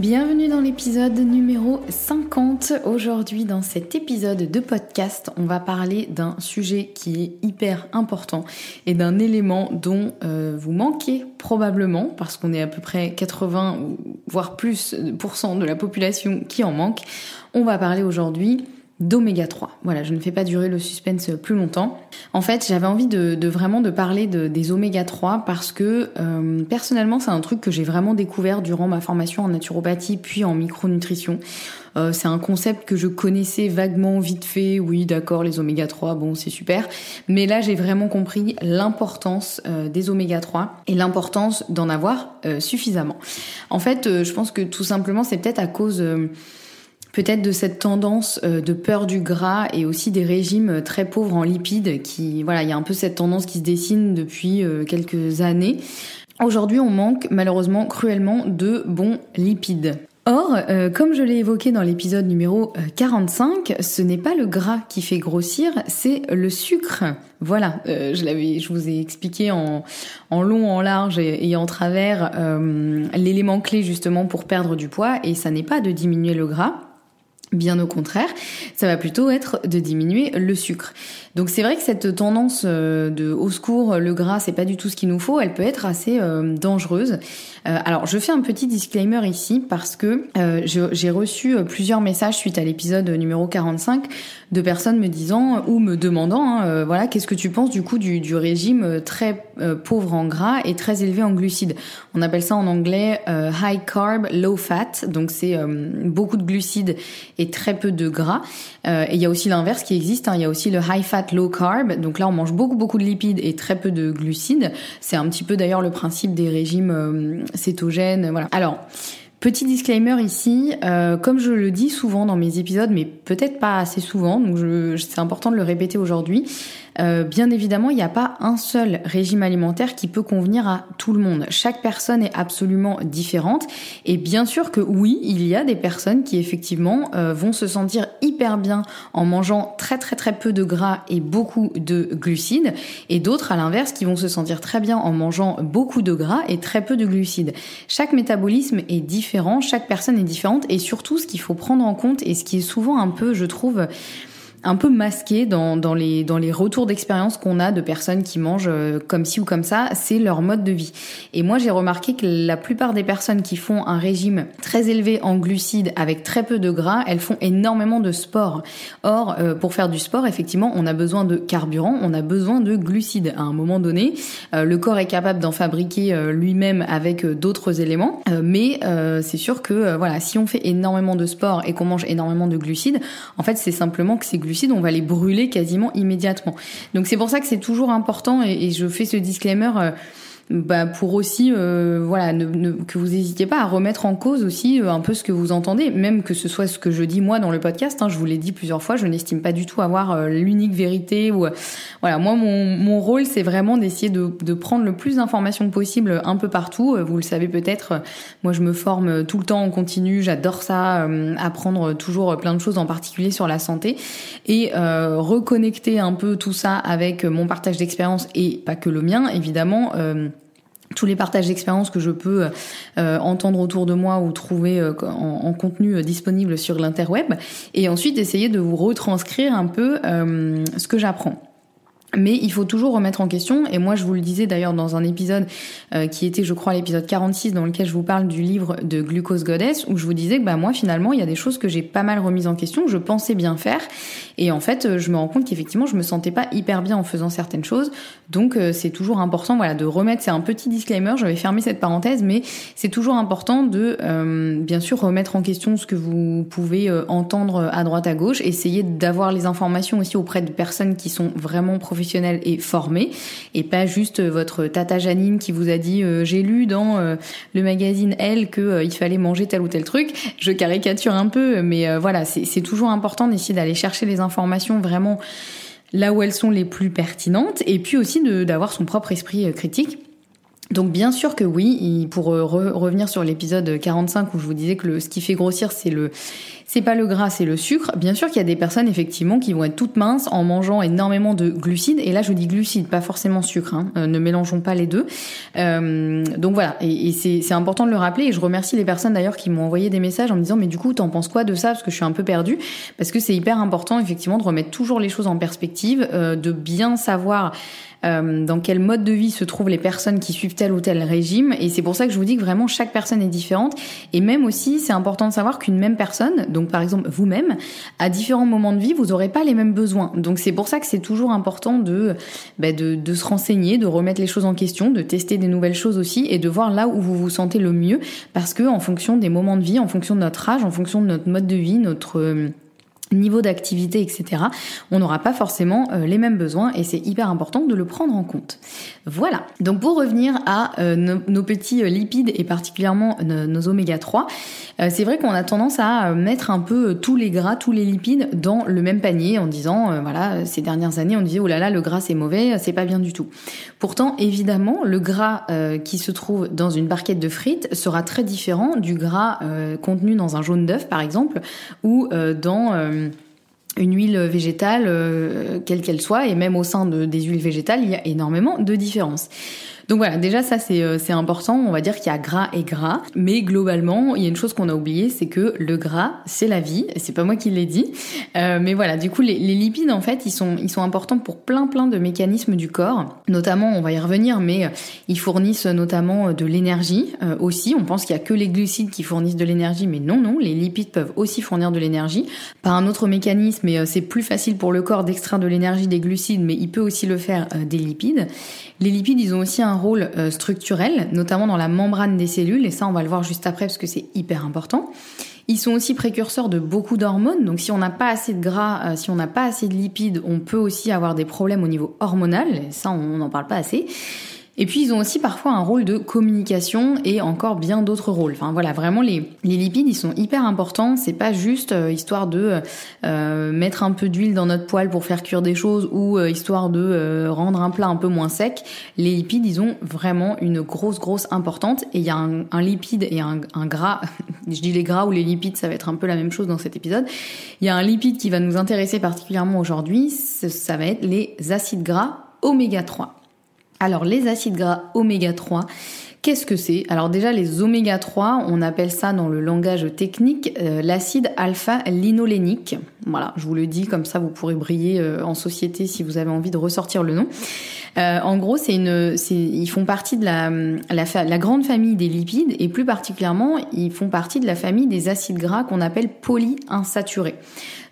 Bienvenue dans l'épisode numéro 50. Aujourd'hui, dans cet épisode de podcast, on va parler d'un sujet qui est hyper important et d'un élément dont euh, vous manquez probablement parce qu'on est à peu près 80 voire plus de la population qui en manque. On va parler aujourd'hui d'oméga 3. Voilà, je ne fais pas durer le suspense plus longtemps. En fait, j'avais envie de, vraiment de parler des oméga 3 parce que euh, personnellement, c'est un truc que j'ai vraiment découvert durant ma formation en naturopathie puis en micronutrition. Euh, c'est un concept que je connaissais vaguement, vite fait. Oui, d'accord, les oméga 3, bon, c'est super. Mais là, j'ai vraiment compris l'importance euh, des oméga 3 et l'importance d'en avoir suffisamment. En fait, je pense que tout simplement, c'est peut-être à cause peut-être de cette tendance euh, de peur du gras et aussi des régimes euh, très pauvres en lipides qui voilà il y a un peu cette tendance qui se dessine depuis euh, quelques années. Aujourd'hui on manque malheureusement cruellement de bons lipides. Or, comme je l'ai évoqué dans l'épisode numéro 45, ce n'est pas le gras qui fait grossir, c'est le sucre. Voilà, je vous ai expliqué en long, en large et, en travers l'élément clé justement pour perdre du poids, et ça n'est pas de diminuer le gras, Bien au contraire, ça va plutôt être de diminuer le sucre. Donc c'est vrai que cette tendance euh, de au secours, le gras, c'est pas du tout ce qu'il nous faut, elle peut être assez euh, dangereuse. Euh, alors je fais un petit disclaimer ici parce que j'ai reçu plusieurs messages suite à l'épisode numéro 45 de personnes me disant ou me demandant, hein, voilà, qu'est-ce que tu penses du coup du, régime très pauvre en gras et très élevé en glucides. On appelle ça en anglais high carb, low fat, donc c'est beaucoup de glucides et très peu de gras. Euh, et il y a aussi l'inverse qui existe. Hein. Il y a aussi le high fat, low carb. Donc là, on mange beaucoup beaucoup de lipides et très peu de glucides. C'est un petit peu d'ailleurs le principe des régimes euh, cétogènes. Voilà. Alors. Petit disclaimer ici, euh, comme je le dis souvent dans mes épisodes, mais peut-être pas assez souvent, donc c'est important de le répéter aujourd'hui. Euh, bien évidemment, il n'y a pas un seul régime alimentaire qui peut convenir à tout le monde. Chaque personne est absolument différente. Et bien sûr que oui, il y a des personnes qui effectivement euh, vont se sentir hyper bien en mangeant très très très peu de gras et beaucoup de glucides. Et d'autres, à l'inverse, qui vont se sentir très bien en mangeant beaucoup de gras et très peu de glucides. Chaque métabolisme est différent, chaque personne est différente. Et surtout, ce qu'il faut prendre en compte et ce qui est souvent un peu, je trouve, un peu masqué dans, dans, les, dans les retours d'expérience qu'on a de personnes qui mangent euh, comme ci ou comme ça, c'est leur mode de vie. Et moi j'ai remarqué que la plupart des personnes qui font un régime très élevé en glucides avec très peu de gras, elles font énormément de sport. Or, euh, pour faire du sport, effectivement, on a besoin de carburant, on a besoin de glucides. À un moment donné, euh, le corps est capable d'en fabriquer lui-même avec d'autres éléments, mais c'est sûr que voilà, si on fait énormément de sport et qu'on mange énormément de glucides, en fait c'est simplement que ces glucides on va les brûler quasiment immédiatement. Donc c'est pour ça que c'est toujours important et, et, je fais ce disclaimer. Euh, bah, pour aussi euh, voilà ne, que vous n'hésitiez pas à remettre en cause aussi euh, un peu ce que vous entendez. Même que ce soit ce que je dis moi dans le podcast hein, je vous l'ai dit plusieurs fois je n'estime pas du tout avoir euh, l'unique vérité ou voilà. Moi mon, mon rôle c'est vraiment d'essayer de, de, prendre le plus d'informations possible un peu partout. Vous le savez peut-être moi je me forme tout le temps en continu j'adore ça apprendre toujours plein de choses en particulier sur la santé. Et reconnecter un peu tout ça avec mon partage d'expérience et pas que le mien évidemment tous les partages d'expériences que je peux euh, entendre autour de moi ou trouver euh, en, contenu euh, disponible sur l'interweb, et ensuite essayer de vous retranscrire un peu ce que j'apprends. Mais il faut toujours remettre en question, et moi je vous le disais d'ailleurs dans un épisode euh, qui était je crois l'épisode 46 dans lequel je vous parle du livre de Glucose Goddess, où je vous disais que bah moi finalement il y a des choses que j'ai pas mal remises en question, que je pensais bien faire, et en fait euh, je me rends compte qu'effectivement je me sentais pas hyper bien en faisant certaines choses, donc euh, c'est toujours important voilà de remettre, c'est un petit disclaimer, je vais fermer cette parenthèse, mais c'est toujours important de bien sûr remettre en question ce que vous pouvez entendre à droite à gauche, essayer d'avoir les informations aussi auprès de personnes qui sont vraiment professionnelles et formé et pas juste votre tata Janine qui vous a dit euh, j'ai lu dans euh, le magazine Elle que euh, il fallait manger tel ou tel truc. Je caricature un peu, mais voilà, c'est toujours important d'essayer d'aller chercher les informations vraiment là où elles sont les plus pertinentes et puis aussi d'avoir son propre esprit critique donc bien sûr que oui, pour euh, revenir sur l'épisode 45 où je vous disais que ce qui fait grossir c'est le c'est pas le gras, c'est le sucre. Bien sûr qu'il y a des personnes effectivement qui vont être toutes minces en mangeant énormément de glucides. Et là je dis glucides, pas forcément sucre. Hein. Euh, ne mélangeons pas les deux. Euh, donc voilà, et, et c'est important de le rappeler. Et je remercie les personnes d'ailleurs qui m'ont envoyé des messages en me disant mais du coup t'en penses quoi de ça? Parce que je suis un peu perdue. Parce que c'est hyper important effectivement de remettre toujours les choses en perspective, de bien savoir euh, dans quel mode de vie se trouvent les personnes qui suivent tel ou tel régime. Et c'est pour ça que je vous dis que vraiment chaque personne est différente. Et même aussi, c'est important de savoir qu'une même personne, par exemple vous-même, à différents moments de vie, vous n'aurez pas les mêmes besoins. Donc c'est pour ça que c'est toujours important de, bah, de, de se renseigner, de remettre les choses en question, de tester des nouvelles choses aussi et de voir là où vous vous sentez le mieux. Parce que en fonction des moments de vie, en fonction de notre âge, en fonction de notre mode de vie, notre euh, niveau d'activité, etc., on n'aura pas forcément euh, les mêmes besoins et c'est hyper important de le prendre en compte. Voilà. Donc pour revenir à euh, nos, petits euh, lipides et particulièrement nos oméga 3, c'est vrai qu'on a tendance à mettre un peu tous les gras, tous les lipides dans le même panier en disant voilà ces dernières années on disait oh là là le gras c'est mauvais, c'est pas bien du tout. Pourtant évidemment le gras qui se trouve dans une barquette de frites sera très différent du gras contenu dans un jaune d'œuf par exemple ou dans une huile végétale, euh, quelle qu'elle soit, et même au sein de, des huiles végétales, il y a énormément de différences. Donc voilà, déjà ça euh, c'est important, on va dire qu'il y a gras et gras, mais globalement, il y a une chose qu'on a oubliée, c'est que le gras, c'est la vie, c'est pas moi qui l'ai dit. Euh, mais voilà, du coup les, lipides en fait, ils sont ils sont importants pour plein plein de mécanismes du corps, notamment on va y revenir mais euh, ils fournissent notamment de l'énergie aussi, on pense qu'il y a que les glucides qui fournissent de l'énergie mais non non, les lipides peuvent aussi fournir de l'énergie. Par un autre mécanisme mais c'est plus facile pour le corps d'extraire de l'énergie des glucides mais il peut aussi le faire des lipides. Les lipides, ils ont aussi un rôle euh, structurel, notamment dans la membrane des cellules, et ça on va le voir juste après parce que c'est hyper important. Ils sont aussi précurseurs de beaucoup d'hormones, donc si on n'a pas assez de gras, euh, si on n'a pas assez de lipides, on peut aussi avoir des problèmes au niveau hormonal, et ça on n'en parle pas assez. Et puis ils ont aussi parfois un rôle de communication et encore bien d'autres rôles. Enfin voilà, vraiment les, lipides ils sont hyper importants. C'est pas juste euh, histoire de euh, mettre un peu d'huile dans notre poêle pour faire cuire des choses ou euh, histoire de rendre un plat un peu moins sec. Les lipides ils ont vraiment une grosse grosse importante et il y a un, un lipide et un, un gras. Je dis les gras ou les lipides, ça va être un peu la même chose dans cet épisode. Il y a un lipide qui va nous intéresser particulièrement aujourd'hui, ça va être les acides gras oméga 3. Alors les acides gras oméga 3, Qu'est-ce que c'est? Alors déjà les oméga 3, on appelle ça dans le langage technique euh, l'acide alpha-linolénique. Voilà, je vous le dis comme ça vous pourrez briller euh, en société si vous avez envie de ressortir le nom. Euh, en gros, c'est une, ils font partie de la, grande famille des lipides et plus particulièrement, ils font partie de la famille des acides gras qu'on appelle polyinsaturés.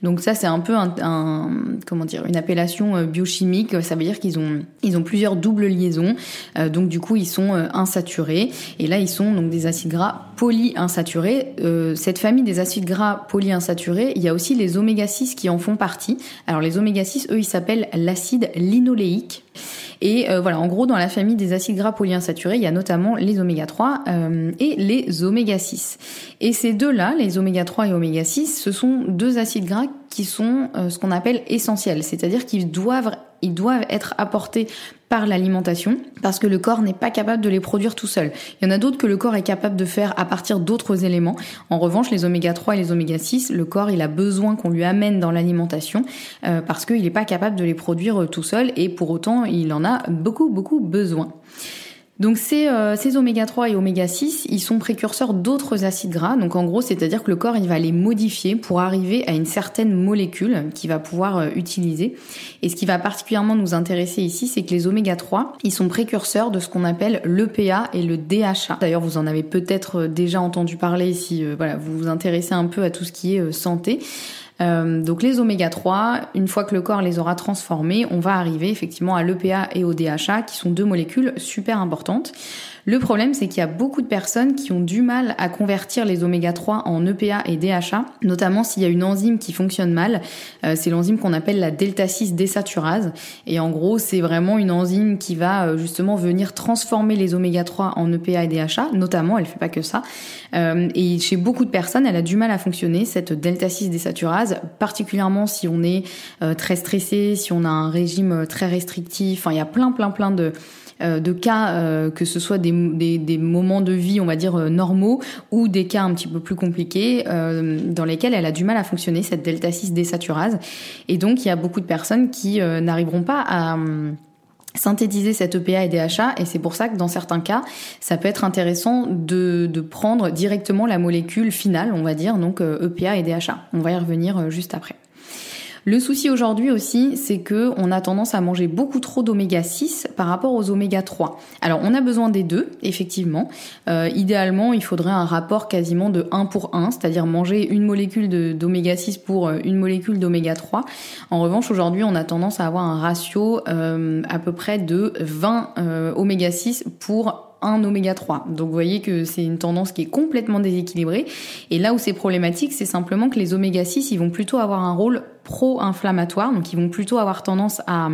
Donc ça, c'est un peu un, comment dire, une appellation euh, biochimique. Ça veut dire qu'ils ont, plusieurs doubles liaisons. Euh, donc du coup, ils sont euh, insaturés. Et là, ils sont donc des acides gras polyinsaturés. Cette famille des acides gras polyinsaturés, il y a aussi les oméga 6 qui en font partie. Alors les oméga 6, eux, ils s'appellent l'acide linoléique. Et voilà, en gros, dans la famille des acides gras polyinsaturés, il y a notamment les oméga 3 euh, et les oméga 6. Et ces deux-là, les oméga 3 et oméga 6, ce sont deux acides gras qui sont euh, ce qu'on appelle essentiels, c'est-à-dire qu'ils doivent ils doivent être apportés par l'alimentation parce que le corps n'est pas capable de les produire tout seul. Il y en a d'autres que le corps est capable de faire à partir d'autres éléments. En revanche, les oméga 3 et les oméga 6, le corps il a besoin qu'on lui amène dans l'alimentation euh, parce qu'il n'est pas capable de les produire euh, tout seul et pour autant il en a beaucoup beaucoup besoin. Donc ces, euh, oméga 3 et oméga 6, ils sont précurseurs d'autres acides gras. Donc en gros, c'est-à-dire que le corps, il va les modifier pour arriver à une certaine molécule qu'il va pouvoir euh, utiliser. Et ce qui va particulièrement nous intéresser ici, c'est que les oméga 3, ils sont précurseurs de ce qu'on appelle l'EPA et le DHA. D'ailleurs, vous en avez peut-être euh, déjà entendu parler si voilà, vous vous intéressez un peu à tout ce qui est santé. Euh, donc les oméga 3, une fois que le corps les aura transformés, on va arriver effectivement à l'EPA et au DHA qui sont deux molécules super importantes. Le problème, c'est qu'il y a beaucoup de personnes qui ont du mal à convertir les oméga 3 en EPA et DHA, notamment s'il y a une enzyme qui fonctionne mal. Euh, c'est l'enzyme qu'on appelle la delta 6 désaturase. Et en gros, c'est vraiment une enzyme qui va euh, justement venir transformer les oméga 3 en EPA et DHA, notamment, elle fait pas que ça. Euh, et chez beaucoup de personnes, elle a du mal à fonctionner, cette delta 6 désaturase, particulièrement si on est très stressé, si on a un régime très restrictif. Enfin, il y a plein, plein, plein de de cas, euh, que ce soit des, des, moments de vie, on va dire, euh, normaux, ou des cas un petit peu plus compliqués, dans lesquels elle a du mal à fonctionner, cette delta 6 désaturase. Et donc, il y a beaucoup de personnes qui n'arriveront pas à synthétiser cette EPA et DHA et c'est pour ça que dans certains cas ça peut être intéressant de, de prendre directement la molécule finale on va dire donc EPA et DHA on va y revenir juste après le souci aujourd'hui aussi, c'est que on a tendance à manger beaucoup trop d'oméga 6 par rapport aux oméga 3. Alors on a besoin des deux, effectivement. Euh, idéalement, il faudrait un rapport quasiment de 1 pour 1, c'est-à-dire manger une molécule d'oméga 6 pour euh, une molécule d'oméga 3. En revanche, aujourd'hui, on a tendance à avoir un ratio euh, à peu près de 20 oméga 6 pour un oméga 3. Donc vous voyez que c'est une tendance qui est complètement déséquilibrée. Et là où c'est problématique, c'est simplement que les oméga 6, ils vont plutôt avoir un rôle pro-inflammatoire, donc ils vont plutôt avoir tendance à,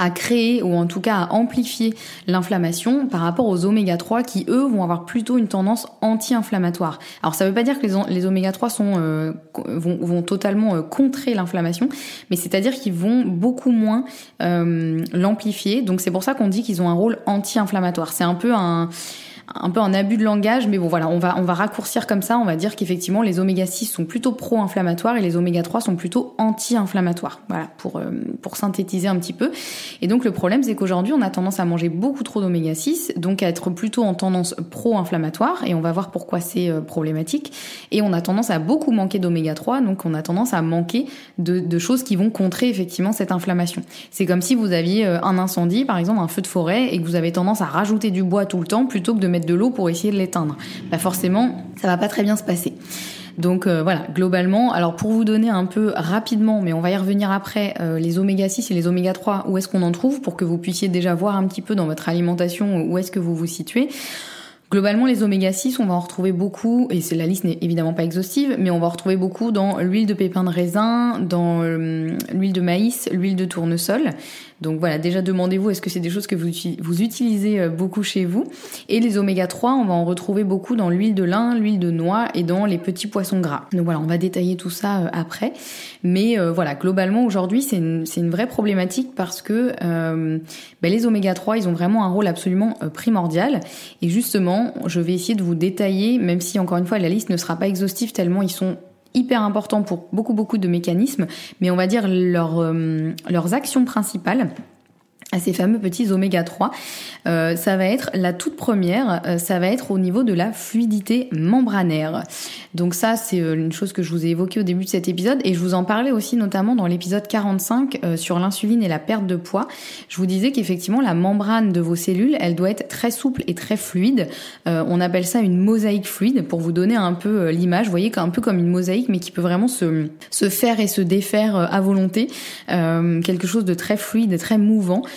à créer ou en tout cas à amplifier l'inflammation par rapport aux oméga 3 qui eux vont avoir plutôt une tendance anti-inflammatoire. Alors ça veut pas dire que les, oméga 3 sont, euh, vont, vont, totalement euh, contrer l'inflammation, mais c'est-à-dire qu'ils vont beaucoup moins euh, l'amplifier. Donc c'est pour ça qu'on dit qu'ils ont un rôle anti-inflammatoire. C'est un peu un un peu un abus de langage, mais bon voilà, on va, on va raccourcir comme ça, on va dire qu'effectivement les oméga 6 sont plutôt pro-inflammatoires et les oméga 3 sont plutôt anti-inflammatoires. Voilà, pour, euh, pour synthétiser un petit peu. Et donc le problème c'est qu'aujourd'hui on a tendance à manger beaucoup trop d'oméga 6, donc à être plutôt en tendance pro-inflammatoire, et on va voir pourquoi c'est euh, problématique. Et on a tendance à beaucoup manquer d'oméga 3, donc on a tendance à manquer de, de choses qui vont contrer effectivement cette inflammation. C'est comme si vous aviez euh, un incendie, par exemple un feu de forêt, et que vous avez tendance à rajouter du bois tout le temps plutôt que de mettre de l'eau pour essayer de l'éteindre. Bah forcément, ça va pas très bien se passer. Donc euh, voilà, globalement, alors pour vous donner un peu rapidement, mais on va y revenir après, euh, les oméga 6 et les oméga 3, où est-ce qu'on en trouve pour que vous puissiez déjà voir un petit peu dans votre alimentation où est-ce que vous vous situez. Globalement, les oméga 6, on va en retrouver beaucoup, et la liste n'est évidemment pas exhaustive, mais on va en retrouver beaucoup dans l'huile de pépins de raisin, dans euh, l'huile de maïs, l'huile de tournesol, donc voilà, déjà demandez-vous est-ce que c'est des choses que vous, utilisez euh, beaucoup chez vous? Et les oméga 3, on va en retrouver beaucoup dans l'huile de lin, l'huile de noix et dans les petits poissons gras. Donc voilà, on va détailler tout ça euh, après. Mais euh, voilà, globalement aujourd'hui, c'est une, une, vraie problématique parce que ben, les oméga 3, ils ont vraiment un rôle absolument primordial. Et justement, je vais essayer de vous détailler, même si encore une fois la liste ne sera pas exhaustive tellement ils sont hyper important pour beaucoup beaucoup de mécanismes, mais on va dire leur, euh, leurs actions principales. À ces fameux petits oméga 3, euh, ça va être la toute première, euh, ça va être au niveau de la fluidité membranaire. Donc ça, c'est euh, une chose que je vous ai évoquée au début de cet épisode et je vous en parlais aussi notamment dans l'épisode 45 sur l'insuline et la perte de poids. Je vous disais qu'effectivement la membrane de vos cellules, elle doit être très souple et très fluide. on appelle ça une mosaïque fluide pour vous donner un peu l'image. Vous voyez, un peu comme une mosaïque, mais qui peut vraiment se, se faire et se défaire à volonté. quelque chose de très fluide très mouvant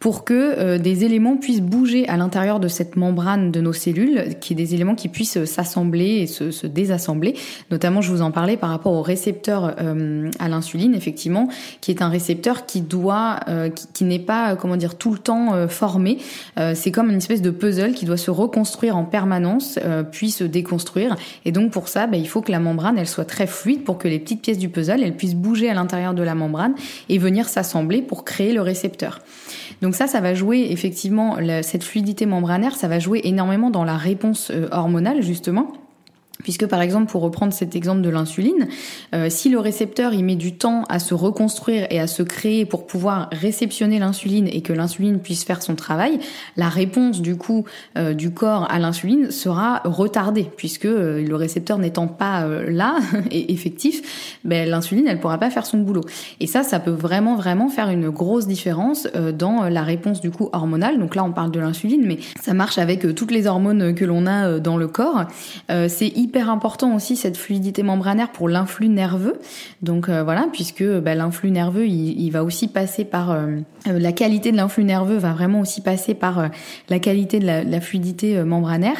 pour que euh, des éléments puissent bouger à l'intérieur de cette membrane de nos cellules, qui est des éléments qui puissent s'assembler et se, se, désassembler. Notamment, je vous en parlais par rapport au récepteur euh, à l'insuline, effectivement, qui est un récepteur qui doit, euh, qui, n'est pas, comment dire, tout le temps formé. c'est comme une espèce de puzzle qui doit se reconstruire en permanence, puis se déconstruire. Et donc pour ça, bah, il faut que la membrane, elle soit très fluide pour que les petites pièces du puzzle, elles puissent bouger à l'intérieur de la membrane et venir s'assembler pour créer le récepteur. Ça, ça va jouer effectivement, cette fluidité membranaire, ça va jouer énormément dans la réponse euh, hormonale justement. Puisque par exemple, pour reprendre cet exemple de l'insuline, euh, si le récepteur il met du temps à se reconstruire et à se créer pour pouvoir réceptionner l'insuline et que l'insuline puisse faire son travail, la réponse du coup euh, du corps à l'insuline sera retardée puisque euh, le récepteur n'étant pas là et effectif, ben, l'insuline elle pourra pas faire son boulot. Et ça, ça peut vraiment vraiment faire une grosse différence dans la réponse du coup hormonale. Donc là, on parle de l'insuline, mais ça marche avec toutes les hormones que l'on a dans le corps. Hyper important aussi cette fluidité membranaire pour l'influx nerveux. Donc euh, voilà, puisque bah, l'influx nerveux, il, va aussi passer par euh, la qualité de l'influx nerveux va vraiment aussi passer par la qualité de la, fluidité membranaire.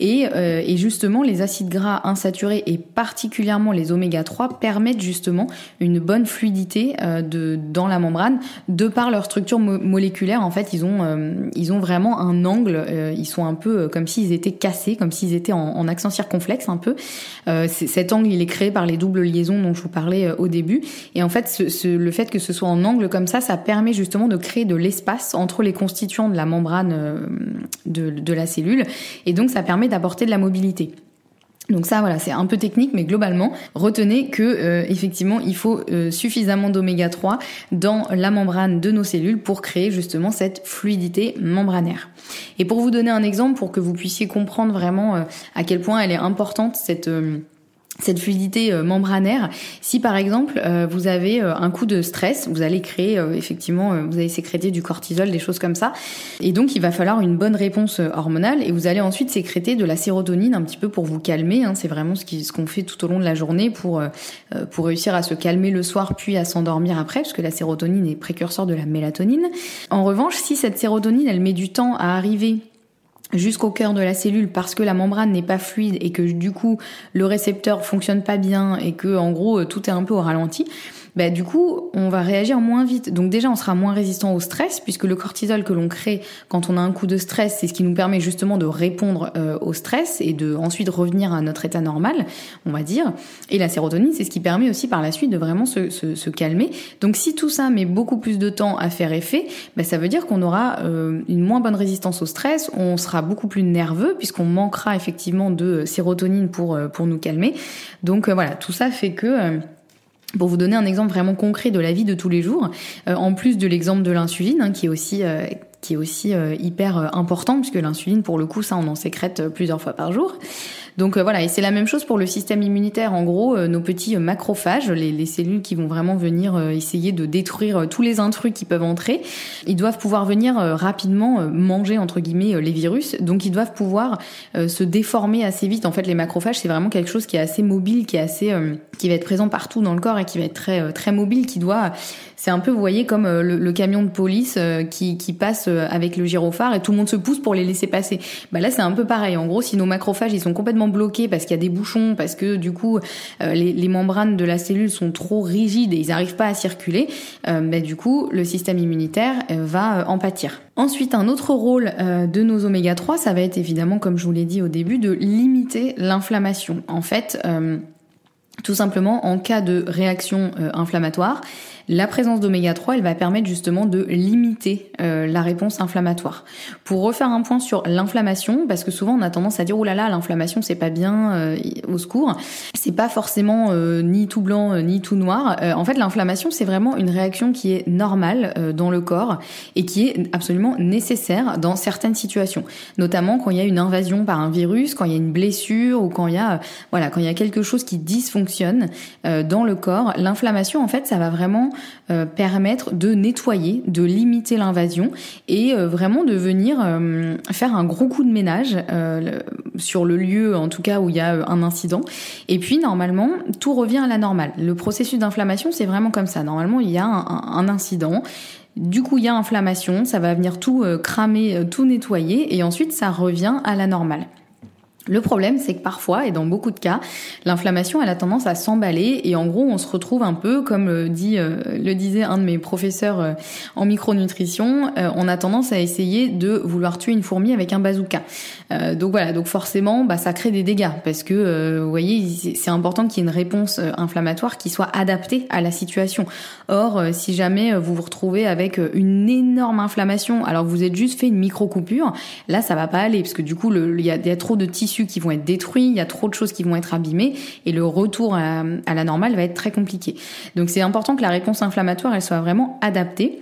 Et, et, justement, les acides gras insaturés et particulièrement les oméga 3 permettent justement une bonne fluidité de dans la membrane de par leur structure moléculaire. En fait, ils ont ils ont vraiment un angle. ils sont un peu comme s'ils étaient cassés, comme s'ils étaient en, en accent circonflexe un peu. Euh, cet angle, il est créé par les doubles liaisons dont je vous parlais euh, au début. Et en fait, le fait que ce soit en angle comme ça, ça permet justement de créer de l'espace entre les constituants de la membrane euh, de la cellule. Et donc, ça permet d'apporter de la mobilité. Donc ça voilà, c'est un peu technique mais globalement, retenez que euh, effectivement, il faut euh, suffisamment d'oméga 3 dans la membrane de nos cellules pour créer justement cette fluidité membranaire. Et pour vous donner un exemple pour que vous puissiez comprendre vraiment à quel point elle est importante cette cette fluidité euh, membranaire. Si par exemple euh, vous avez euh, un coup de stress, vous allez créer effectivement, vous allez sécréter du cortisol, des choses comme ça, et donc il va falloir une bonne réponse hormonale et vous allez ensuite sécréter de la sérotonine un petit peu pour vous calmer. Hein. C'est vraiment ce qu'on fait tout au long de la journée pour pour réussir à se calmer le soir puis à s'endormir après, parce que la sérotonine est précurseur de la mélatonine. En revanche, si cette sérotonine elle met du temps à arriver jusqu'au cœur de la cellule parce que la membrane n'est pas fluide et que du coup le récepteur fonctionne pas bien et que en gros tout est un peu au ralenti, bah, du coup, on va réagir moins vite. Donc déjà, on sera moins résistant au stress, puisque le cortisol que l'on crée quand on a un coup de stress, c'est ce qui nous permet justement de répondre euh, au stress et de ensuite revenir à notre état normal, on va dire. Et la sérotonine, c'est ce qui permet aussi par la suite de vraiment se, se, se, calmer. Donc si tout ça met beaucoup plus de temps à faire effet, bah, ça veut dire qu'on aura euh, une moins bonne résistance au stress, on sera beaucoup plus nerveux puisqu'on manquera effectivement de sérotonine pour, euh, pour nous calmer. Donc voilà, tout ça fait que pour vous donner un exemple vraiment concret de la vie de tous les jours, euh, en plus de l'exemple de l'insuline, hein, qui est aussi euh, qui est aussi euh, hyper important puisque l'insuline, pour le coup, ça, on en sécrète plusieurs fois par jour. Donc voilà, et c'est la même chose pour le système immunitaire. En gros, nos petits macrophages, les, les, cellules qui vont vraiment venir essayer de détruire tous les intrus qui peuvent entrer, ils doivent pouvoir venir rapidement manger entre guillemets les virus. Donc ils doivent pouvoir se déformer assez vite. En fait, les macrophages, c'est vraiment quelque chose qui est assez mobile, qui est assez qui va être présent partout dans le corps et qui va être très euh, très mobile, qui doit c'est un peu, vous voyez, comme euh, le, camion de police euh, qui, passe avec le gyrophare et tout le monde se pousse pour les laisser passer. Bah là, c'est un peu pareil. En gros, si nos macrophages ils sont complètement bloqués parce qu'il y a des bouchons, parce que du coup les, membranes de la cellule sont trop rigides et ils n'arrivent pas à circuler, bah, du coup le système immunitaire va en pâtir. Ensuite, un autre rôle de nos oméga 3, ça va être évidemment, comme je vous l'ai dit au début, de limiter l'inflammation. En fait, tout simplement, en cas de réaction euh, inflammatoire, la présence d'oméga 3, elle va permettre justement de limiter euh, la réponse inflammatoire. Pour refaire un point sur l'inflammation, parce que souvent on a tendance à dire oh là là, l'inflammation c'est pas bien, euh, au secours. C'est pas forcément euh, ni tout blanc ni tout noir. en fait, l'inflammation c'est vraiment une réaction qui est normale dans le corps et qui est absolument nécessaire dans certaines situations, notamment quand il y a une invasion par un virus, quand il y a une blessure ou quand il y a voilà quand il y a quelque chose qui dysfonctionne dans le corps. L'inflammation en fait ça va vraiment euh, permettre de nettoyer, de limiter l'invasion et euh, vraiment de venir euh, faire un gros coup de ménage sur le lieu, en tout cas où il y a un incident. Et puis normalement, tout revient à la normale. Le processus d'inflammation, c'est vraiment comme ça. Normalement, il y a un, incident. Du coup, il y a inflammation, ça va venir tout cramer, tout nettoyer, et ensuite ça revient à la normale. Le problème, c'est que parfois, et dans beaucoup de cas, l'inflammation, elle a tendance à s'emballer et en gros, on se retrouve un peu, comme le, dit, euh, le disait un de mes professeurs euh, en micronutrition, euh, on a tendance à essayer de vouloir tuer une fourmi avec un bazooka. donc voilà, donc forcément, bah, ça crée des dégâts parce que, vous voyez, c'est important qu'il y ait une réponse inflammatoire qui soit adaptée à la situation. Or, si jamais vous vous retrouvez avec une énorme inflammation, alors vous êtes juste fait une micro coupure, là, ça va pas aller parce que du coup, il y, y a trop de tissus qui vont être détruits, il y a trop de choses qui vont être abîmées et le retour à, à la normale va être très compliqué. Donc c'est important que la réponse inflammatoire elle soit vraiment adaptée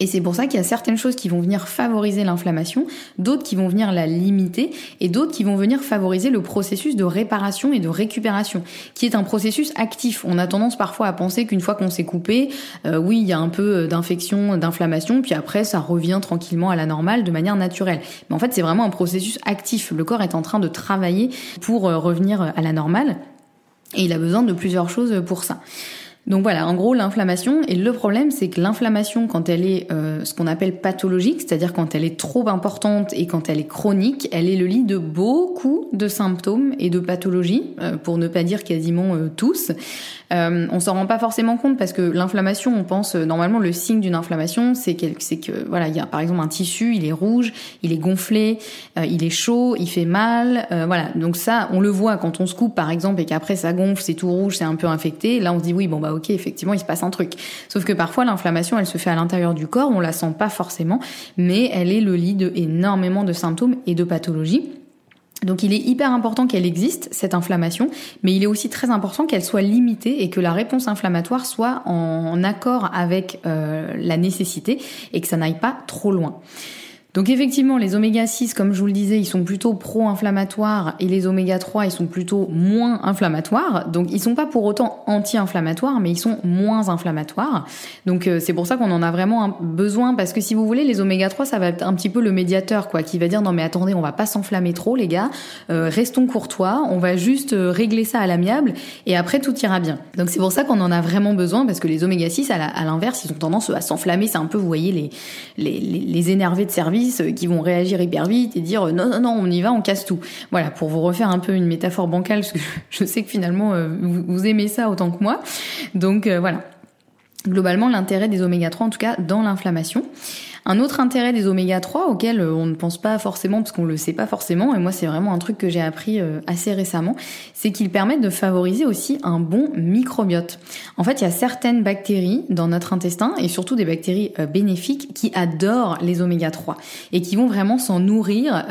et c'est pour ça qu'il y a certaines choses qui vont venir favoriser l'inflammation, d'autres qui vont venir la limiter, et d'autres qui vont venir favoriser le processus de réparation et de récupération, qui est un processus actif. On a tendance parfois à penser qu'une fois qu'on s'est coupé, euh, oui, il y a un peu d'infection, d'inflammation, puis après ça revient tranquillement à la normale de manière naturelle. Mais en fait, c'est vraiment un processus actif. Le corps est en train de travailler pour euh, revenir à la normale, et il a besoin de plusieurs choses pour ça. Donc voilà, en gros, l'inflammation, et le problème, c'est que l'inflammation, quand elle est euh, ce qu'on appelle pathologique, c'est-à-dire quand elle est trop importante et quand elle est chronique, elle est le lit de beaucoup de symptômes et de pathologies, euh, pour ne pas dire quasiment euh, tous. Euh, on s'en rend pas forcément compte parce que l'inflammation, on pense normalement le signe d'une inflammation, c'est que, c'est que voilà, il y a par exemple un tissu, il est rouge, il est gonflé, il est chaud, il fait mal, voilà. Donc ça, on le voit quand on se coupe par exemple et qu'après ça gonfle, c'est tout rouge, c'est un peu infecté. Là, on se dit oui, bon bah ok, effectivement, il se passe un truc. Sauf que parfois, l'inflammation, elle se fait à l'intérieur du corps, on la sent pas forcément, mais elle est le lit de énormément de symptômes et de pathologies. Donc il est hyper important qu'elle existe, cette inflammation, mais il est aussi très important qu'elle soit limitée et que la réponse inflammatoire soit en accord avec euh, la nécessité et que ça n'aille pas trop loin. Donc effectivement, les oméga 6, comme je vous le disais, ils sont plutôt pro-inflammatoires et les oméga 3, ils sont plutôt moins inflammatoires. Donc ils sont pas pour autant anti-inflammatoires, mais ils sont moins inflammatoires. Donc euh, c'est pour ça qu'on en a vraiment besoin parce que si vous voulez, les oméga 3, ça va être un petit peu le médiateur quoi, qui va dire non mais attendez, on va pas s'enflammer trop les gars, euh, restons courtois, on va juste euh, régler ça à l'amiable et après tout ira bien. Donc c'est pour ça qu'on en a vraiment besoin parce que les oméga 6 à l'inverse, ils ont tendance à s'enflammer, c'est un peu vous voyez les les, les, les énervés de service euh, qui vont réagir hyper vite et dire euh, non, non, non, on y va, on casse tout. Voilà, pour vous refaire un peu une métaphore bancale, parce que je sais que finalement euh, vous, aimez ça autant que moi. Donc voilà. Globalement, l'intérêt des oméga 3, en tout cas, dans l'inflammation. Un autre intérêt des oméga 3 auquel euh, on ne pense pas forcément parce qu'on le sait pas forcément, et moi c'est vraiment un truc que j'ai appris euh, assez récemment, c'est qu'ils permettent de favoriser aussi un bon microbiote. En fait, il y a certaines bactéries dans notre intestin, et surtout des bactéries euh, bénéfiques, qui adorent les oméga 3 et qui vont vraiment s'en nourrir,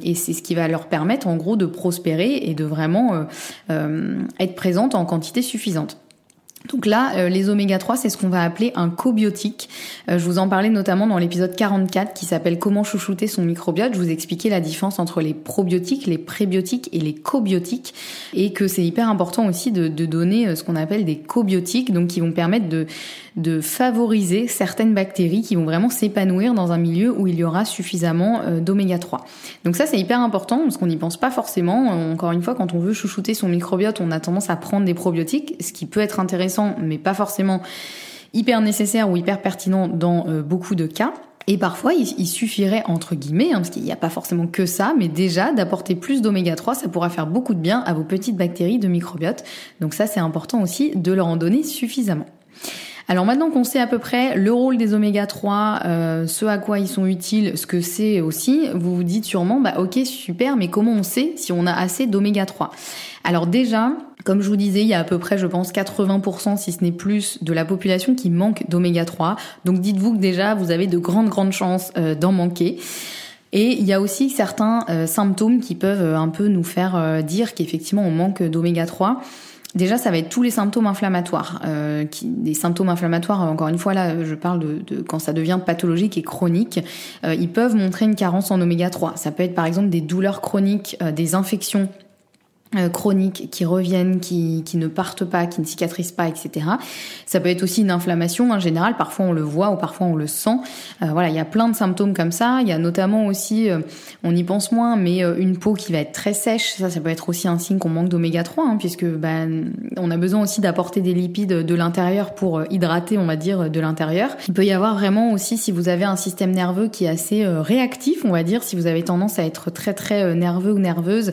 et c'est ce qui va leur permettre en gros de prospérer et de vraiment être présentes en quantité suffisante. Donc là, euh, les oméga 3, c'est ce qu'on va appeler un cobiotique. Euh, je vous en parlais notamment dans l'épisode 44 qui s'appelle Comment chouchouter son microbiote. Je vous expliquais la différence entre les probiotiques, les prébiotiques et les cobiotiques et que c'est hyper important aussi de, de donner euh, ce qu'on appelle des cobiotiques, donc qui vont permettre de, de favoriser certaines bactéries qui vont vraiment s'épanouir dans un milieu où il y aura suffisamment d'oméga 3. Donc ça, c'est hyper important parce qu'on n'y pense pas forcément. Encore une fois, quand on veut chouchouter son microbiote, on a tendance à prendre des probiotiques, ce qui peut être intéressant mais pas forcément hyper nécessaire ou hyper pertinent dans euh, beaucoup de cas. Et parfois, il, suffirait, entre guillemets, hein, parce qu'il n'y a pas forcément que ça, mais déjà d'apporter plus d'oméga 3, ça pourra faire beaucoup de bien à vos petites bactéries de microbiote. Donc ça, c'est important aussi de leur en donner suffisamment. Alors maintenant qu'on sait à peu près le rôle des oméga 3, euh, ce à quoi ils sont utiles, ce que c'est aussi, vous vous dites sûrement, bah ok super, mais comment on sait si on a assez d'oméga 3 Alors déjà, comme je vous disais, il y a à peu près, je pense, 80%, si ce n'est plus, de la population qui manque d'oméga 3. Donc dites-vous que déjà, vous avez de grandes, grandes chances euh, d'en manquer. Et il y a aussi certains euh, symptômes qui peuvent un peu nous faire dire qu'effectivement on manque d'oméga 3. Déjà, ça va être tous les symptômes inflammatoires. Euh, des symptômes inflammatoires, encore une fois, là, je parle de, quand ça devient pathologique et chronique. Euh, ils peuvent montrer une carence en oméga 3. Ça peut être par exemple des douleurs chroniques, euh, des infections euh, chroniques qui reviennent, qui, qui ne partent pas, qui ne cicatrisent pas, etc. Ça peut être aussi une inflammation en général. Parfois on le voit ou parfois on le sent. Euh, voilà, il y a plein de symptômes comme ça. Il y a notamment aussi, euh, on y pense moins, mais une peau qui va être très sèche. Ça, ça peut être aussi un signe qu'on manque d'oméga 3, hein, puisque ben on a besoin aussi d'apporter des lipides de l'intérieur pour hydrater, on va dire, de l'intérieur. Il peut y avoir vraiment aussi si vous avez un système nerveux qui est assez réactif, on va dire, si vous avez tendance à être très très nerveux ou nerveuse,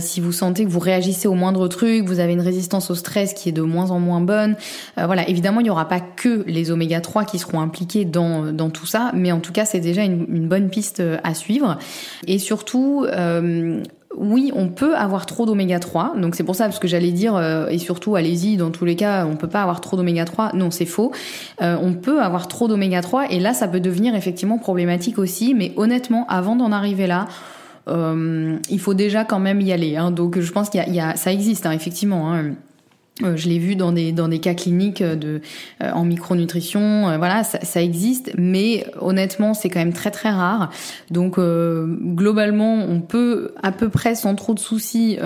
si vous sentez que vous réagissez au moindre truc, vous avez une résistance au stress qui est de moins en moins bonne. Euh, voilà, évidemment, il n'y aura pas que les oméga 3 qui seront impliqués dans, dans tout ça, mais en tout cas, c'est déjà une, bonne piste euh, à suivre. Et surtout, euh, oui, on peut avoir trop d'oméga 3. Donc c'est pour ça parce que j'allais dire et surtout allez-y dans tous les cas, on peut pas avoir trop d'oméga 3. Non, c'est faux. On peut avoir trop d'oméga 3 et là ça peut devenir effectivement problématique aussi, mais honnêtement, avant d'en arriver là, il faut déjà quand même y aller. Hein. Donc je pense qu'il y, y a, ça existe hein, effectivement. Hein. Euh, je l'ai vu dans des dans des cas cliniques de euh, en micronutrition, euh, voilà, ça, ça, existe, mais honnêtement, c'est quand même très très rare. Donc globalement, on peut à peu près sans trop de soucis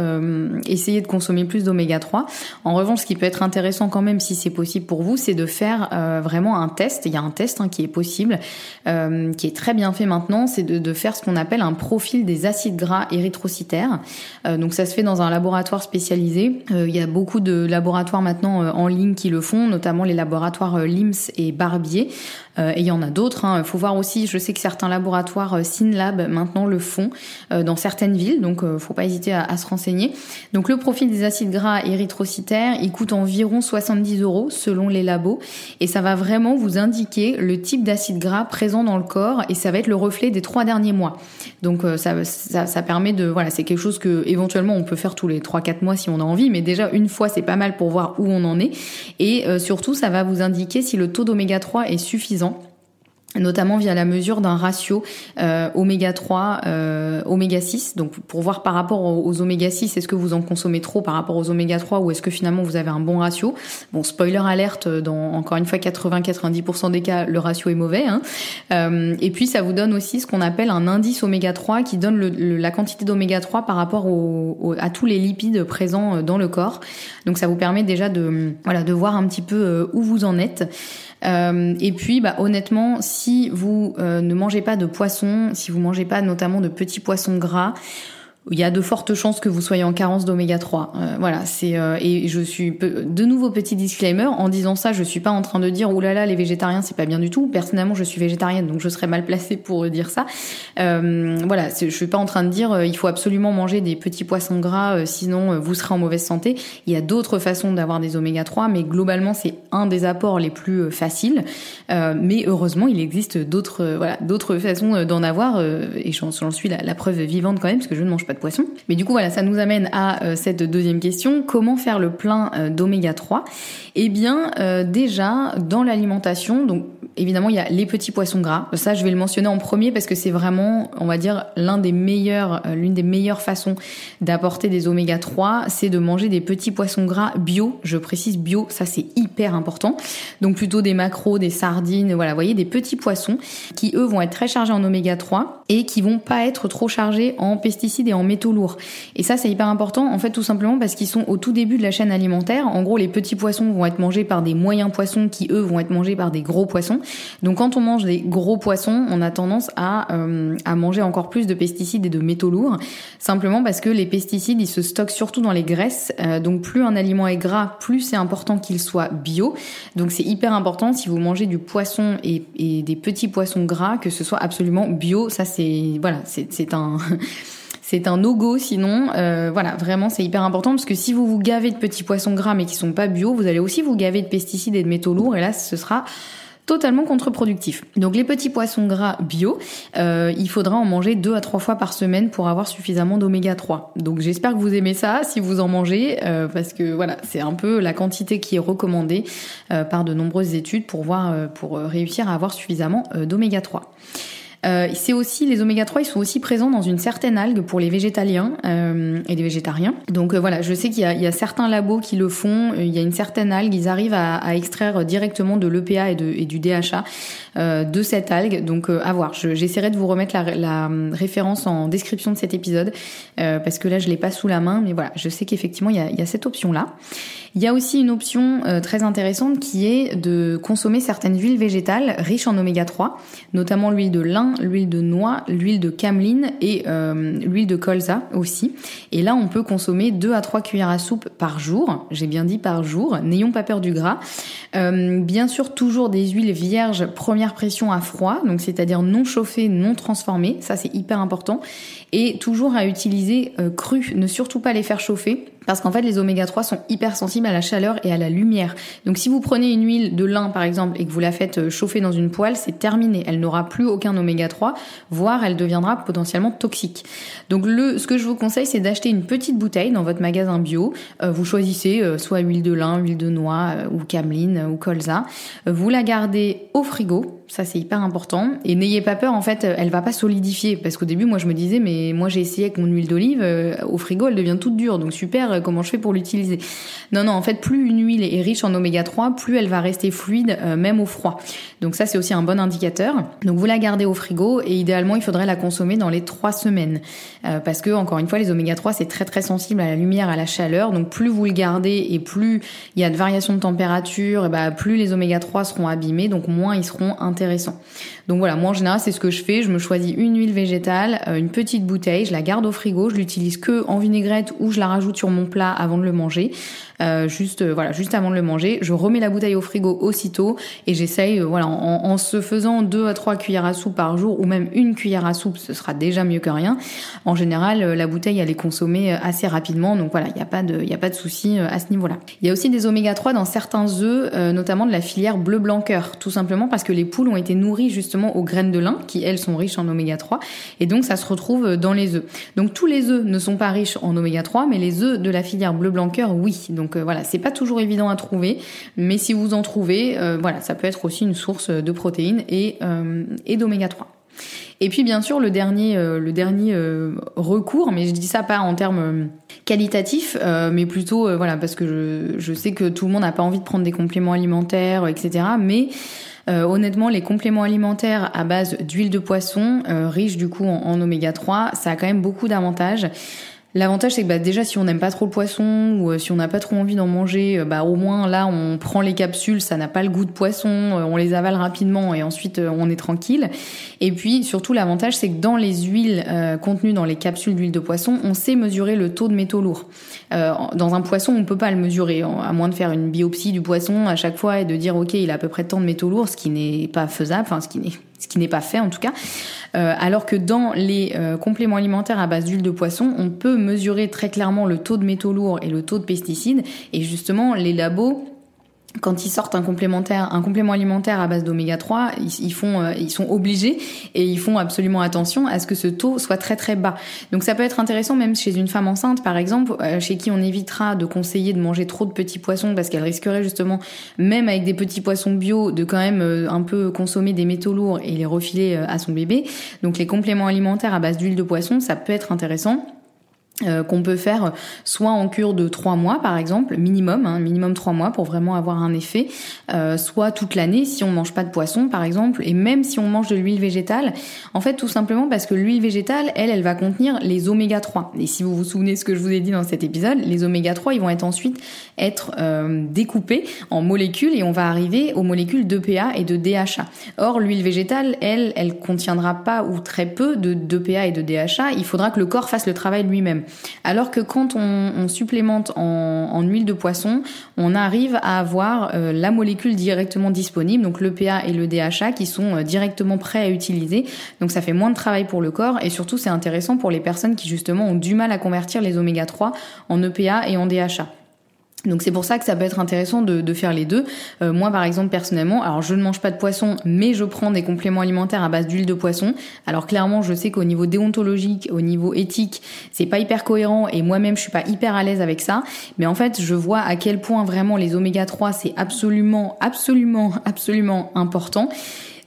essayer de consommer plus d'oméga 3. En revanche, ce qui peut être intéressant quand même, si c'est possible pour vous, c'est de faire vraiment un test. Il y a un test hein, qui est possible, qui est très bien fait maintenant, c'est de, de, faire ce qu'on appelle un profil des acides gras érythrocytaires. donc ça se fait dans un laboratoire spécialisé. il y a beaucoup de laboratoires maintenant euh, en ligne qui le font, notamment les laboratoires euh, LIMS et Barbier. Euh, et il y en a d'autres. Il hein. faut voir aussi, je sais que certains laboratoires Synlab maintenant le font dans certaines villes, donc faut pas hésiter à, se renseigner. Donc le profil des acides gras érythrocytaires, il coûte environ 70 euros selon les labos, et ça va vraiment vous indiquer le type d'acide gras présent dans le corps, et ça va être le reflet des trois derniers mois. Donc ça, ça, ça permet de, voilà, c'est quelque chose que éventuellement on peut faire tous les 3-4 mois si on a envie, mais déjà une fois c'est pas mal pour voir où on en est. Et euh, surtout, ça va vous indiquer si le taux d'oméga 3 est suffisant notamment via la mesure d'un ratio euh, oméga 3 euh, oméga 6 donc pour voir par rapport aux, oméga 6 est-ce que vous en consommez trop par rapport aux oméga 3 ou est-ce que finalement vous avez un bon ratio? Bon spoiler alerte dans encore une fois 80-90% des cas le ratio est mauvais hein. euh, et puis ça vous donne aussi ce qu'on appelle un indice oméga 3 qui donne la quantité d'oméga 3 par rapport au, à tous les lipides présents euh, dans le corps. Donc ça vous permet déjà de voilà de voir un petit peu euh, où vous en êtes euh, et puis, bah, honnêtement, si vous euh, ne mangez pas de poisson, si vous mangez pas notamment de petits poissons gras, il y a de fortes chances que vous soyez en carence d'oméga 3. Euh, voilà, c'est euh, et je suis de nouveau petit disclaimer en disant ça, je suis pas en train de dire oulala là là, les végétariens c'est pas bien du tout. Personnellement, je suis végétarienne donc je serais mal placée pour dire ça. Euh, voilà, je suis pas en train de dire euh, il faut absolument manger des petits poissons gras sinon vous serez en mauvaise santé. Il y a d'autres façons d'avoir des oméga 3 mais globalement c'est un des apports les plus faciles. mais heureusement, il existe d'autres voilà, d'autres façons d'en avoir et j'en suis la, la preuve vivante quand même parce que je ne mange pas poisson. Mais du coup, voilà, ça nous amène à euh, cette deuxième question. Comment faire le plein euh, d'oméga 3 Eh bien, euh, déjà, dans l'alimentation, donc évidemment, il y a les petits poissons gras. Ça, je vais le mentionner en premier parce que c'est vraiment, on va dire, l'un des meilleurs, l'une des meilleures façons d'apporter des oméga 3, c'est de manger des petits poissons gras bio. Je précise bio, ça c'est hyper important. Donc plutôt des macros, des sardines, voilà, vous voyez, des petits poissons qui eux vont être très chargés en oméga 3 et qui vont pas être trop chargés en pesticides et en métaux lourds. Et ça, c'est hyper important, en fait, tout simplement parce qu'ils sont au tout début de la chaîne alimentaire. En gros, les petits poissons vont être mangés par des moyens poissons qui, eux, vont être mangés par des gros poissons. Donc, quand on mange des gros poissons, on a tendance à, euh, à manger encore plus de pesticides et de métaux lourds, simplement parce que les pesticides, ils se stockent surtout dans les graisses. Euh, donc, plus un aliment est gras, plus c'est important qu'il soit bio. Donc, c'est hyper important si vous mangez du poisson et, des petits poissons gras, que ce soit absolument bio. Ça, c'est voilà, c'est un c'est un no-go sinon. Euh, voilà, vraiment c'est hyper important parce que si vous vous gavez de petits poissons gras mais qui sont pas bio, vous allez aussi vous gaver de pesticides et de métaux lourds et là ce sera totalement contre-productif. Donc les petits poissons gras bio, euh, il faudra en manger deux à trois fois par semaine pour avoir suffisamment d'oméga 3. Donc j'espère que vous aimez ça si vous en mangez, euh, parce que voilà, c'est un peu la quantité qui est recommandée euh, par de nombreuses études pour voir, pour réussir à avoir suffisamment d'oméga 3. Euh, c'est aussi les oméga 3, ils sont aussi présents dans une certaine algue pour les végétaliens euh, et les végétariens. Donc euh, voilà, je sais qu'il y, y, a certains labos qui le font. Il y a une certaine algue, ils arrivent à, à extraire directement de l'EPA et, et, du DHA de cette algue. Donc à voir. J'essaierai de vous remettre la, la, référence en description de cet épisode parce que là je l'ai pas sous la main, mais voilà, je sais qu'effectivement il y a, il y a cette option là. Il y a aussi une option euh, très intéressante qui est de consommer certaines huiles végétales riches en oméga 3, notamment l'huile de lin, l'huile de noix, l'huile de cameline et euh, l'huile de colza aussi. Et là, on peut consommer 2 à 3 cuillères à soupe par jour. J'ai bien dit par jour. N'ayons pas peur du gras. Euh, bien sûr, toujours des huiles vierges première pression à froid, donc c'est-à-dire non chauffées, non transformées. Ça, c'est hyper important. Et toujours à utiliser cru. Ne surtout pas les faire chauffer parce qu'en fait, les oméga 3 sont hyper sensibles à la chaleur et à la lumière. Donc si vous prenez une huile de lin par exemple et que vous la faites euh, chauffer dans une poêle, c'est terminé. Elle n'aura plus aucun oméga 3, voire elle deviendra potentiellement toxique. Donc ce que je vous conseille, c'est d'acheter une petite bouteille dans votre magasin bio. Euh, vous choisissez euh, soit huile de lin, huile de noix ou cameline ou colza. vous la gardez au frigo ça, c'est hyper important. Et n'ayez pas peur, en fait, elle va pas solidifier. Parce qu'au début, moi, je me disais, mais moi, j'ai essayé avec mon huile d'olive, au frigo, elle devient toute dure. Donc, super, euh, comment je fais pour l'utiliser Non, non, en fait, plus une huile est riche en oméga 3, plus elle va rester fluide, euh, même au froid. Donc, ça, c'est aussi un bon indicateur. Donc, vous la gardez au frigo et idéalement, il faudrait la consommer dans les trois semaines. parce que, encore une fois, les oméga 3, c'est très, très sensible à la lumière, à la chaleur. Donc, plus vous le gardez et plus il y a de variations de température, et bah, plus les oméga 3 seront abîmés, donc moins ils seront intéressants intéressant. Donc voilà, moi en général c'est ce que je fais, je me choisis une huile végétale, euh, une petite bouteille, je la garde au frigo, je l'utilise que en vinaigrette ou je la rajoute sur mon plat avant de le manger. Euh, juste euh, voilà, juste avant de le manger, je remets la bouteille au frigo aussitôt et j'essaye voilà en, se faisant deux à trois cuillères à soupe par jour ou même une cuillère à soupe, ce sera déjà mieux que rien. En général, la bouteille elle est consommée assez rapidement, donc voilà, il n'y a pas de il y a pas de souci à ce niveau-là. Il y a aussi des oméga 3 dans certains œufs, notamment de la filière bleu blanc cœur, tout simplement parce que les poules ont été nourries justement aux graines de lin qui elles sont riches en oméga 3 et donc ça se retrouve dans les œufs. Donc tous les œufs ne sont pas riches en oméga 3 mais les œufs de la filière bleu blanc cœur oui. Donc euh, voilà, c'est pas toujours évident à trouver mais si vous en trouvez euh, voilà, ça peut être aussi une source de protéines et euh, d'oméga 3. Et puis bien sûr le dernier, recours, mais je dis ça pas en termes qualitatifs, mais plutôt voilà parce que je, sais que tout le monde n'a pas envie de prendre des compléments alimentaires, etc. Mais honnêtement, les compléments alimentaires à base d'huile de poisson, riche du coup en oméga 3, ça a quand même beaucoup d'avantages. L'avantage c'est que bah, déjà si on n'aime pas trop le poisson ou euh, si on n'a pas trop envie d'en manger, euh, bah au moins là on prend les capsules, ça n'a pas le goût de poisson, euh, on les avale rapidement et ensuite on est tranquille. Et puis surtout l'avantage c'est que dans les huiles contenues dans les capsules d'huile de poisson, on sait mesurer le taux de métaux lourds. dans un poisson on peut pas le mesurer, à moins de faire une biopsie du poisson à chaque fois et de dire ok il a à peu près tant de métaux lourds, ce qui n'est pas faisable, enfin ce qui n'est ce qui n'est pas fait en tout cas. Euh, alors que dans les euh, compléments alimentaires à base d'huile de poisson, on peut mesurer très clairement le taux de métaux lourds et le taux de pesticides. Et justement, les labos quand ils sortent un complémentaire, un complément alimentaire à base d'oméga 3, ils, font, euh, ils sont obligés et ils font absolument attention à ce que ce taux soit très très bas. Donc ça peut être intéressant même chez une femme enceinte par exemple, euh, chez qui on évitera de conseiller de manger trop de petits poissons parce qu'elle risquerait justement, même avec des petits poissons bio, de quand même euh, un peu consommer des métaux lourds et les refiler à son bébé. Donc les compléments alimentaires à base d'huile de poisson, ça peut être intéressant. Euh, qu'on peut faire soit en cure de trois mois par exemple, minimum, hein, minimum trois mois pour vraiment avoir un effet, euh, soit toute l'année si on mange pas de poisson par exemple, et même si on mange de l'huile végétale, en fait tout simplement parce que l'huile végétale, elle, elle va contenir les oméga 3. Et si vous vous souvenez ce que je vous ai dit dans cet épisode, les oméga 3, ils vont être ensuite être euh, découpés en molécules et on va arriver aux molécules d'EPA et de DHA. Or l'huile végétale, elle, elle contiendra pas ou très peu de d'EPA et de DHA. Il faudra que le corps fasse le travail lui-même. Alors que quand on, supplémente en, huile de poisson, on arrive à avoir euh, la molécule directement disponible, donc l'EPA et le DHA qui sont euh, directement prêts à utiliser. Donc ça fait moins de travail pour le corps et surtout c'est intéressant pour les personnes qui justement ont du mal à convertir les oméga 3 en EPA et en DHA. Donc c'est pour ça que ça peut être intéressant de, faire les deux. Euh, moi par exemple personnellement, alors je ne mange pas de poisson, mais je prends des compléments alimentaires à base d'huile de poisson. Alors clairement, je sais qu'au niveau déontologique, au niveau éthique, c'est pas hyper cohérent et moi-même je suis pas hyper à l'aise avec ça. Mais en fait, je vois à quel point vraiment les oméga 3 c'est absolument, absolument, absolument important.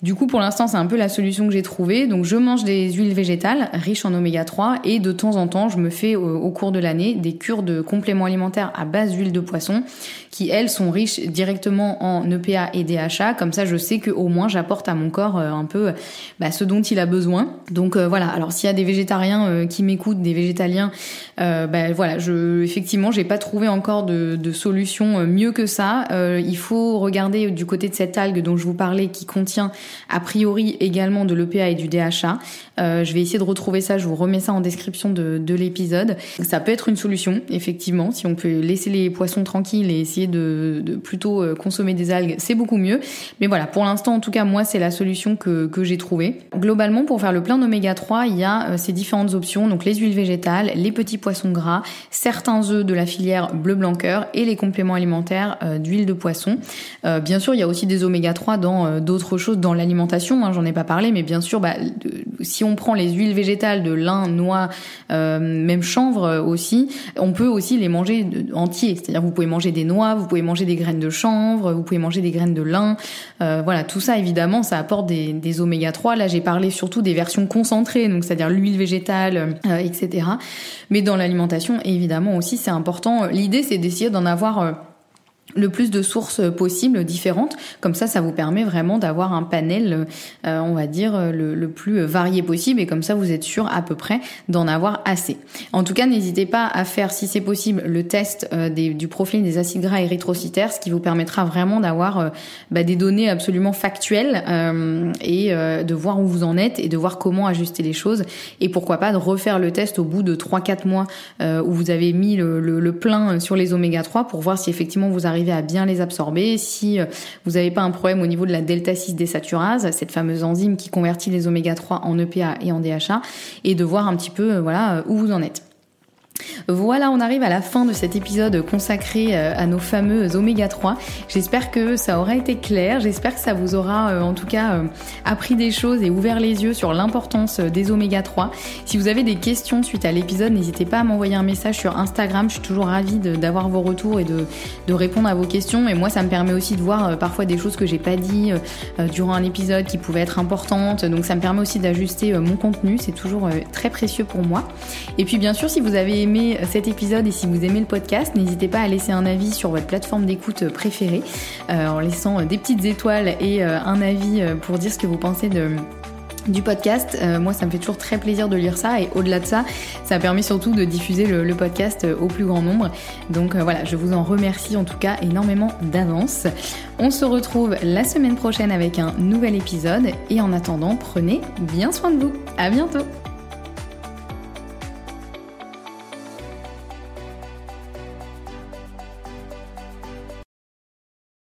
Du coup, pour l'instant, c'est un peu la solution que j'ai trouvée. Donc, je mange des huiles végétales riches en oméga 3 et de temps en temps, je me fais au, cours de l'année des cures de compléments alimentaires à base d'huile de poisson qui, elles, sont riches directement en EPA et DHA. Comme ça, je sais que au moins, j'apporte à mon corps euh, un peu bah, ce dont il a besoin. Donc, euh, voilà. Alors, s'il y a des végétariens euh, qui m'écoutent, des végétaliens, bah, voilà, je, effectivement, j'ai pas trouvé encore de, de solution mieux que ça. il faut regarder du côté de cette algue dont je vous parlais qui contient a priori également de l'EPA et du DHA. Euh, je vais essayer de retrouver ça, je vous remets ça en description de, de l'épisode. Ça peut être une solution, effectivement, si on peut laisser les poissons tranquilles et essayer de, plutôt euh, consommer des algues, c'est beaucoup mieux. Mais voilà, pour l'instant, en tout cas, moi, c'est la solution que, que j'ai trouvée. Globalement, pour faire le plein d'oméga 3, il y a euh, ces différentes options, donc les huiles végétales, les petits poissons gras, certains œufs de la filière bleu blanc cœur et les compléments alimentaires d'huile de poisson. bien sûr, il y a aussi des oméga 3 dans d'autres choses dans l'alimentation, hein, j'en ai pas parlé, mais bien sûr, bah, si on prend les huiles végétales de lin, noix, euh, même chanvre aussi, on peut aussi les manger entiers. C'est-à-dire vous pouvez manger des noix, vous pouvez manger des graines de chanvre, vous pouvez manger des graines de lin. Euh, voilà, tout ça évidemment, ça apporte des, des oméga 3. Là, j'ai parlé surtout des versions concentrées, donc c'est-à-dire l'huile végétale, euh, etc. Mais dans l'alimentation, évidemment aussi, c'est important. L'idée, c'est d'essayer d'en avoir le plus de sources possibles différentes. Comme ça, ça vous permet vraiment d'avoir un panel, euh, on va dire, le, le, plus varié possible. Et comme ça, vous êtes sûr à peu près d'en avoir assez. En tout cas, n'hésitez pas à faire, si c'est possible, le test euh, des, du profil des acides gras érythrocytaires, ce qui vous permettra vraiment d'avoir euh, bah, des données absolument factuelles et de voir où vous en êtes et de voir comment ajuster les choses. Et pourquoi pas de refaire le test au bout de 3-4 mois où vous avez mis le, le, le plein sur les oméga 3 pour voir si effectivement vous arrivez à bien les absorber. Si euh, vous n'avez pas un problème au niveau de la delta 6 désaturase, cette fameuse enzyme qui convertit les oméga 3 en EPA et en DHA, et de voir un petit peu euh, voilà où vous en êtes. Voilà, on arrive à la fin de cet épisode consacré euh, à nos fameux oméga 3. J'espère que ça aura été clair, j'espère que ça vous aura euh, en tout cas euh, appris des choses et ouvert les yeux sur l'importance des oméga 3. Si vous avez des questions suite à l'épisode, n'hésitez pas à m'envoyer un message sur Instagram, je suis toujours ravie d'avoir vos retours et de, répondre à vos questions. Et moi, ça me permet aussi de voir parfois des choses que j'ai pas dit durant un épisode qui pouvaient être importantes. Donc ça me permet aussi d'ajuster mon contenu, c'est toujours très précieux pour moi. Et puis bien sûr, si vous avez aimé cet épisode et si vous aimez le podcast, n'hésitez pas à laisser un avis sur votre plateforme d'écoute préférée euh, en laissant des petites étoiles et euh, un avis euh, pour dire ce que vous pensez du podcast. moi, ça me fait toujours très plaisir de lire ça et au-delà de ça, ça permet surtout de diffuser le, podcast au plus grand nombre. Donc voilà, je vous en remercie en tout cas énormément d'avance. On se retrouve la semaine prochaine avec un nouvel épisode et en attendant, prenez bien soin de vous. À bientôt.